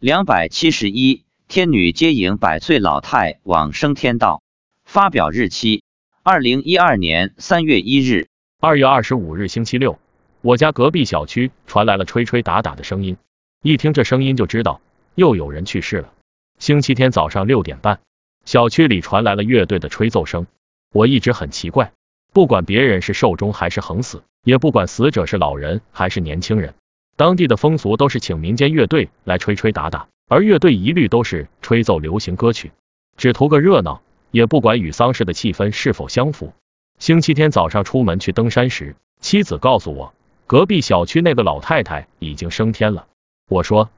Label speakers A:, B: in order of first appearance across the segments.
A: 两百七十一，天女接引百岁老太往生天道。发表日期：二零一二年三月一日。
B: 二月二十五日星期六，我家隔壁小区传来了吹吹打打的声音，一听这声音就知道又有人去世了。星期天早上六点半，小区里传来了乐队的吹奏声。我一直很奇怪，不管别人是寿终还是横死，也不管死者是老人还是年轻人，当地的风俗都是请民间乐队来吹吹打打，而乐队一律都是吹奏流行歌曲，只图个热闹，也不管与丧事的气氛是否相符。星期天早上出门去登山时，妻子告诉我，隔壁小区那个老太太已经升天了。我说，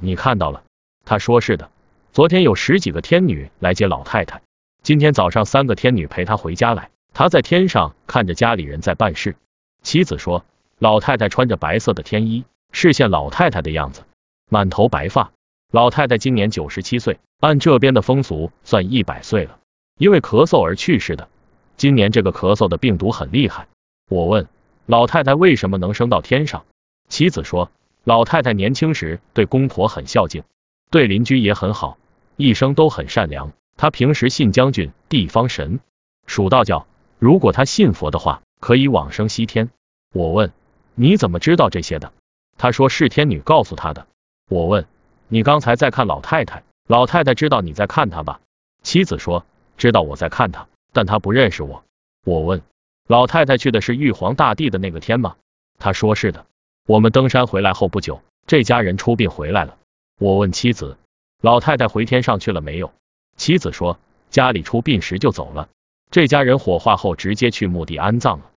B: 你看到了？她说是的。昨天有十几个天女来接老太太，今天早上三个天女陪她回家来。她在天上看着家里人在办事。妻子说，老太太穿着白色的天衣，是现老太太的样子，满头白发。老太太今年九十七岁，按这边的风俗算一百岁了，因为咳嗽而去世的。今年这个咳嗽的病毒很厉害。我问老太太为什么能升到天上，妻子说，老太太年轻时对公婆很孝敬，对邻居也很好。一生都很善良，她平时信将军、地方神、蜀道教。如果他信佛的话，可以往生西天。我问你怎么知道这些的？他说是天女告诉他的。我问你刚才在看老太太，老太太知道你在看她吧？妻子说知道我在看她，但她不认识我。我问老太太去的是玉皇大帝的那个天吗？他说是的。我们登山回来后不久，这家人出殡回来了。我问妻子。老太太回天上去了没有？妻子说家里出殡时就走了，这家人火化后直接去墓地安葬了。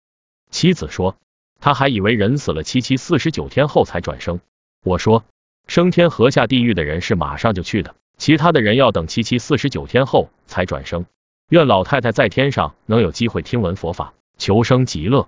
B: 妻子说他还以为人死了七七四十九天后才转生。我说升天和下地狱的人是马上就去的，其他的人要等七七四十九天后才转生。愿老太太在天上能有机会听闻佛法，求生极乐。